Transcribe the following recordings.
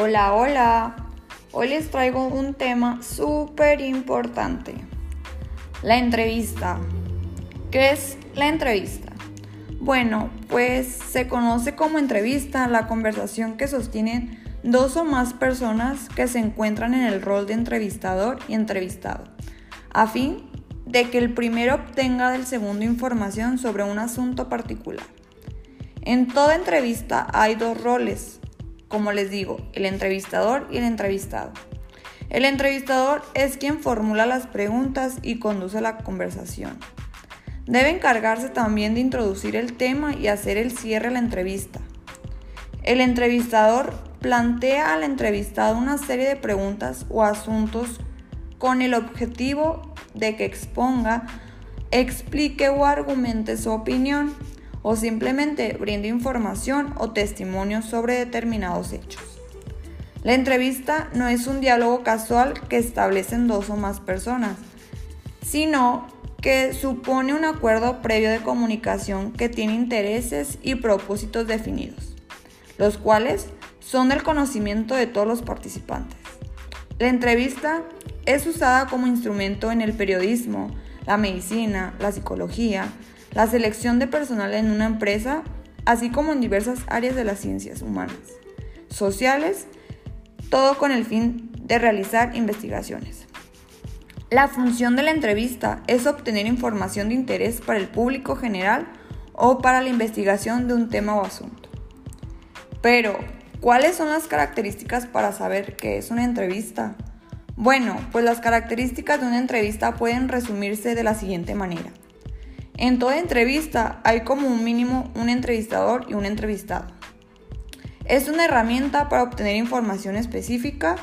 Hola, hola. Hoy les traigo un tema súper importante. La entrevista. ¿Qué es la entrevista? Bueno, pues se conoce como entrevista la conversación que sostienen dos o más personas que se encuentran en el rol de entrevistador y entrevistado, a fin de que el primero obtenga del segundo información sobre un asunto particular. En toda entrevista hay dos roles, como les digo, el entrevistador y el entrevistado. El entrevistador es quien formula las preguntas y conduce la conversación. Debe encargarse también de introducir el tema y hacer el cierre a la entrevista. El entrevistador plantea al entrevistado una serie de preguntas o asuntos con el objetivo de que exponga, explique o argumente su opinión o simplemente brinde información o testimonio sobre determinados hechos. La entrevista no es un diálogo casual que establecen dos o más personas, sino que supone un acuerdo previo de comunicación que tiene intereses y propósitos definidos, los cuales son del conocimiento de todos los participantes. La entrevista es usada como instrumento en el periodismo, la medicina, la psicología, la selección de personal en una empresa, así como en diversas áreas de las ciencias humanas, sociales, todo con el fin de realizar investigaciones. La función de la entrevista es obtener información de interés para el público general o para la investigación de un tema o asunto. Pero, ¿cuáles son las características para saber qué es una entrevista? Bueno, pues las características de una entrevista pueden resumirse de la siguiente manera. En toda entrevista hay como un mínimo un entrevistador y un entrevistado. Es una herramienta para obtener información específica.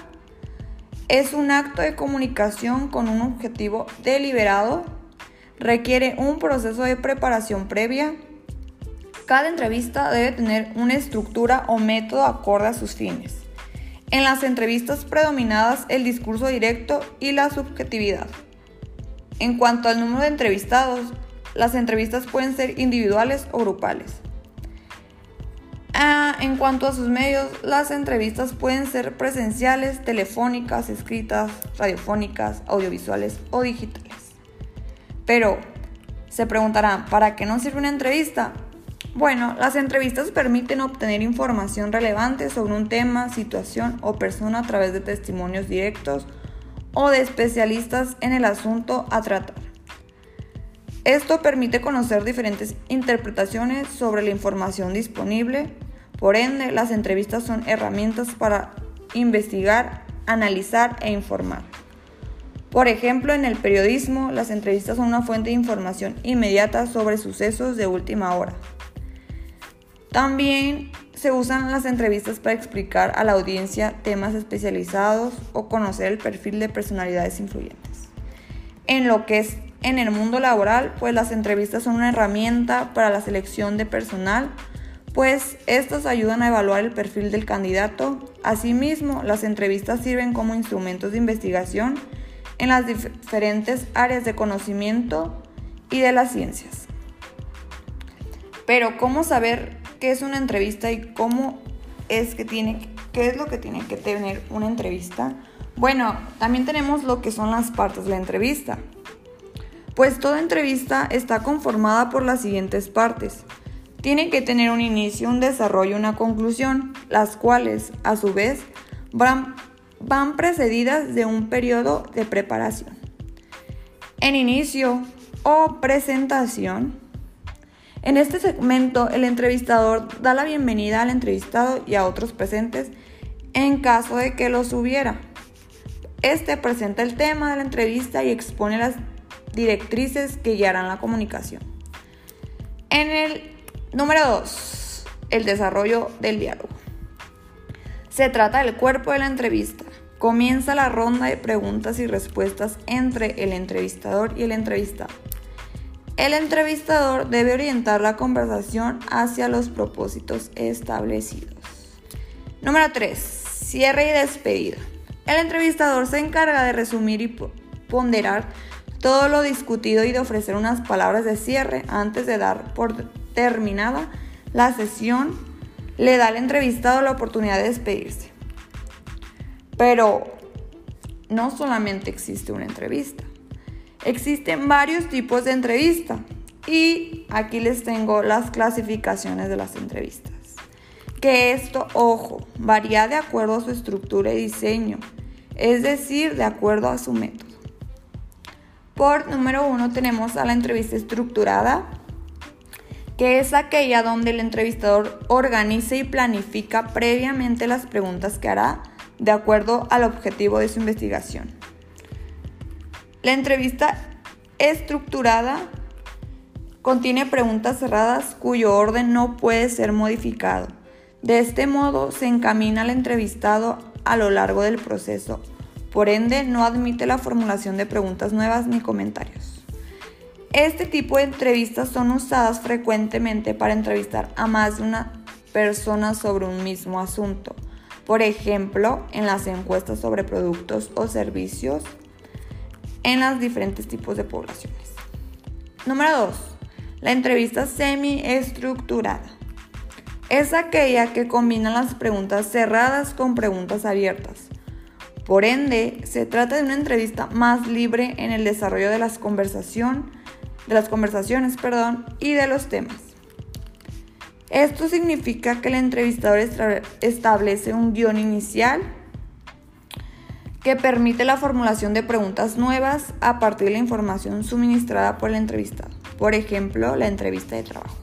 Es un acto de comunicación con un objetivo deliberado. Requiere un proceso de preparación previa. Cada entrevista debe tener una estructura o método acorde a sus fines. En las entrevistas predominadas el discurso directo y la subjetividad. En cuanto al número de entrevistados, las entrevistas pueden ser individuales o grupales. Ah, en cuanto a sus medios, las entrevistas pueden ser presenciales, telefónicas, escritas, radiofónicas, audiovisuales o digitales. Pero, se preguntarán, ¿para qué nos sirve una entrevista? Bueno, las entrevistas permiten obtener información relevante sobre un tema, situación o persona a través de testimonios directos o de especialistas en el asunto a tratar. Esto permite conocer diferentes interpretaciones sobre la información disponible. Por ende, las entrevistas son herramientas para investigar, analizar e informar. Por ejemplo, en el periodismo, las entrevistas son una fuente de información inmediata sobre sucesos de última hora. También se usan las entrevistas para explicar a la audiencia temas especializados o conocer el perfil de personalidades influyentes. En lo que es en el mundo laboral, pues las entrevistas son una herramienta para la selección de personal, pues estas ayudan a evaluar el perfil del candidato. Asimismo, las entrevistas sirven como instrumentos de investigación en las diferentes áreas de conocimiento y de las ciencias. Pero ¿cómo saber qué es una entrevista y cómo es que tiene qué es lo que tiene que tener una entrevista? Bueno, también tenemos lo que son las partes de la entrevista pues toda entrevista está conformada por las siguientes partes. Tiene que tener un inicio, un desarrollo y una conclusión, las cuales, a su vez, van, van precedidas de un periodo de preparación. En inicio o presentación, en este segmento el entrevistador da la bienvenida al entrevistado y a otros presentes en caso de que los hubiera. Este presenta el tema de la entrevista y expone las directrices que guiarán la comunicación. En el número 2, el desarrollo del diálogo. Se trata del cuerpo de la entrevista. Comienza la ronda de preguntas y respuestas entre el entrevistador y el entrevistado. El entrevistador debe orientar la conversación hacia los propósitos establecidos. Número 3. Cierre y despedida. El entrevistador se encarga de resumir y ponderar todo lo discutido y de ofrecer unas palabras de cierre antes de dar por terminada la sesión, le da al entrevistado la oportunidad de despedirse. Pero no solamente existe una entrevista, existen varios tipos de entrevista y aquí les tengo las clasificaciones de las entrevistas. Que esto, ojo, varía de acuerdo a su estructura y diseño, es decir, de acuerdo a su método. Por número uno tenemos a la entrevista estructurada, que es aquella donde el entrevistador organiza y planifica previamente las preguntas que hará de acuerdo al objetivo de su investigación. La entrevista estructurada contiene preguntas cerradas cuyo orden no puede ser modificado. De este modo se encamina al entrevistado a lo largo del proceso. Por ende, no admite la formulación de preguntas nuevas ni comentarios. Este tipo de entrevistas son usadas frecuentemente para entrevistar a más de una persona sobre un mismo asunto. Por ejemplo, en las encuestas sobre productos o servicios en los diferentes tipos de poblaciones. Número 2. La entrevista semi-estructurada. Es aquella que combina las preguntas cerradas con preguntas abiertas. Por ende, se trata de una entrevista más libre en el desarrollo de las conversación de las conversaciones, perdón, y de los temas. Esto significa que el entrevistador establece un guion inicial que permite la formulación de preguntas nuevas a partir de la información suministrada por el entrevistado. Por ejemplo, la entrevista de trabajo.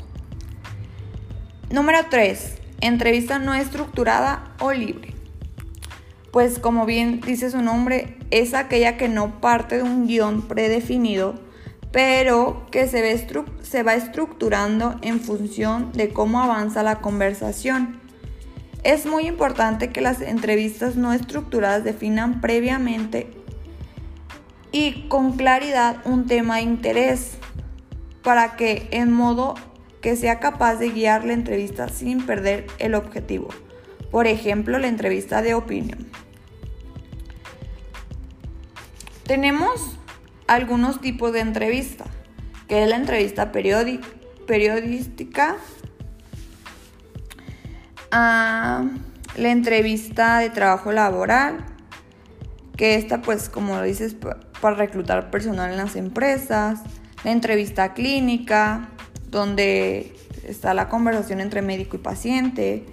Número 3. Entrevista no estructurada o libre. Pues como bien dice su nombre, es aquella que no parte de un guion predefinido, pero que se, se va estructurando en función de cómo avanza la conversación. Es muy importante que las entrevistas no estructuradas definan previamente y con claridad un tema de interés para que en modo que sea capaz de guiar la entrevista sin perder el objetivo. Por ejemplo, la entrevista de opinión. Tenemos algunos tipos de entrevista, que es la entrevista periodística, la entrevista de trabajo laboral, que esta pues como lo dices para reclutar personal en las empresas, la entrevista clínica, donde está la conversación entre médico y paciente,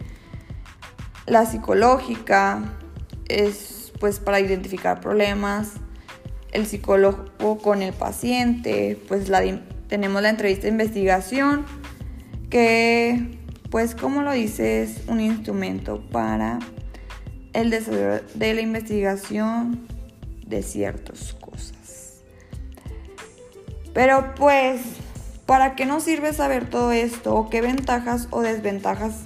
la psicológica, es pues para identificar problemas, el psicólogo con el paciente, pues tenemos la entrevista de investigación, que pues como lo dice es un instrumento para el desarrollo de la investigación de ciertas cosas. Pero pues, ¿para qué nos sirve saber todo esto? ¿O qué ventajas o desventajas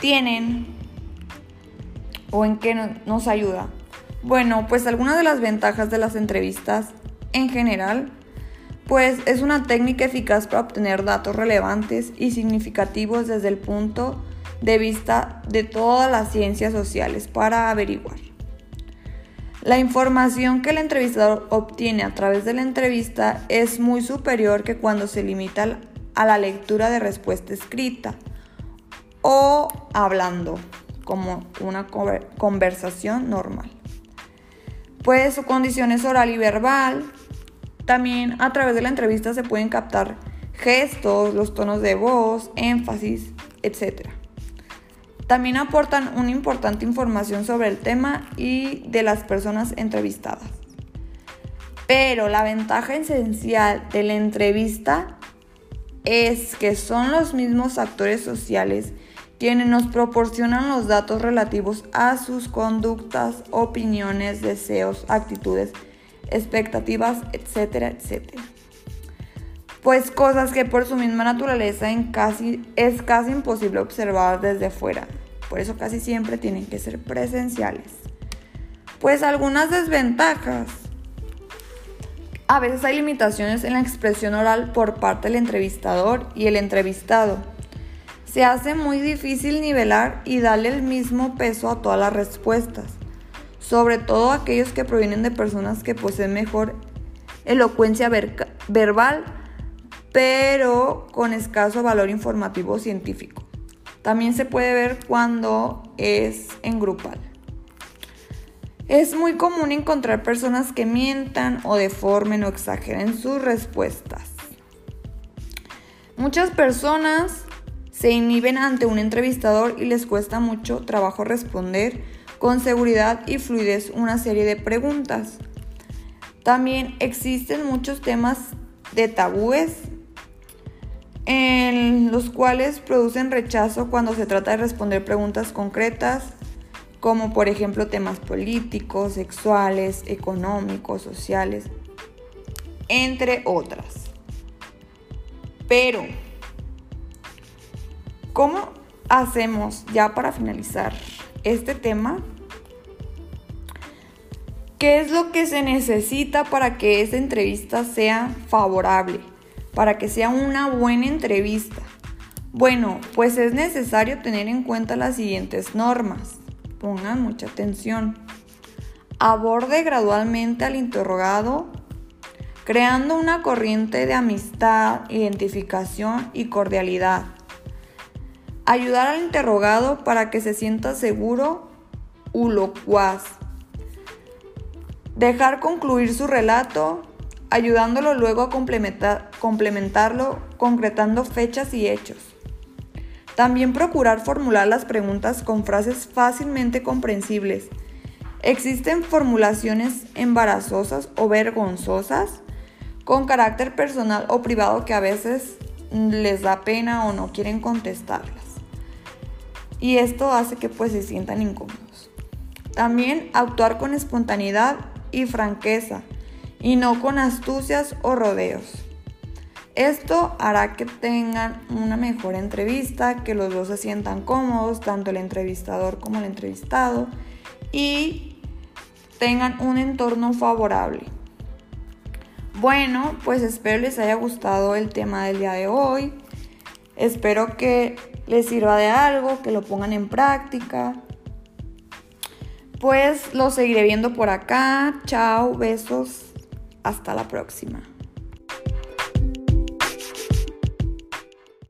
tienen? ¿O en qué nos ayuda? Bueno, pues algunas de las ventajas de las entrevistas en general, pues es una técnica eficaz para obtener datos relevantes y significativos desde el punto de vista de todas las ciencias sociales para averiguar. La información que el entrevistador obtiene a través de la entrevista es muy superior que cuando se limita a la lectura de respuesta escrita o hablando, como una conversación normal pues su condición es oral y verbal. También a través de la entrevista se pueden captar gestos, los tonos de voz, énfasis, etc. También aportan una importante información sobre el tema y de las personas entrevistadas. Pero la ventaja esencial de la entrevista es que son los mismos actores sociales quienes nos proporcionan los datos relativos a sus conductas, opiniones, deseos, actitudes, expectativas, etcétera, etcétera. Pues cosas que por su misma naturaleza es casi imposible observar desde fuera. Por eso casi siempre tienen que ser presenciales. Pues algunas desventajas. A veces hay limitaciones en la expresión oral por parte del entrevistador y el entrevistado se hace muy difícil nivelar y darle el mismo peso a todas las respuestas, sobre todo aquellos que provienen de personas que poseen mejor elocuencia verbal, pero con escaso valor informativo científico. También se puede ver cuando es en grupal. Es muy común encontrar personas que mientan o deformen o exageren sus respuestas. Muchas personas se inhiben ante un entrevistador y les cuesta mucho trabajo responder con seguridad y fluidez una serie de preguntas. También existen muchos temas de tabúes en los cuales producen rechazo cuando se trata de responder preguntas concretas, como por ejemplo temas políticos, sexuales, económicos, sociales, entre otras. Pero, ¿cómo hacemos ya para finalizar este tema? ¿Qué es lo que se necesita para que esa entrevista sea favorable? Para que sea una buena entrevista. Bueno, pues es necesario tener en cuenta las siguientes normas. Pongan mucha atención. Aborde gradualmente al interrogado, creando una corriente de amistad, identificación y cordialidad. Ayudar al interrogado para que se sienta seguro u locuaz Dejar concluir su relato, ayudándolo luego a complementarlo concretando fechas y hechos. También procurar formular las preguntas con frases fácilmente comprensibles. Existen formulaciones embarazosas o vergonzosas con carácter personal o privado que a veces les da pena o no quieren contestarlas. Y esto hace que pues se sientan incómodos. También actuar con espontaneidad y franqueza, y no con astucias o rodeos. Esto hará que tengan una mejor entrevista, que los dos se sientan cómodos, tanto el entrevistador como el entrevistado, y tengan un entorno favorable. Bueno, pues espero les haya gustado el tema del día de hoy. Espero que les sirva de algo, que lo pongan en práctica pues lo seguiré viendo por acá. Chao, besos. Hasta la próxima.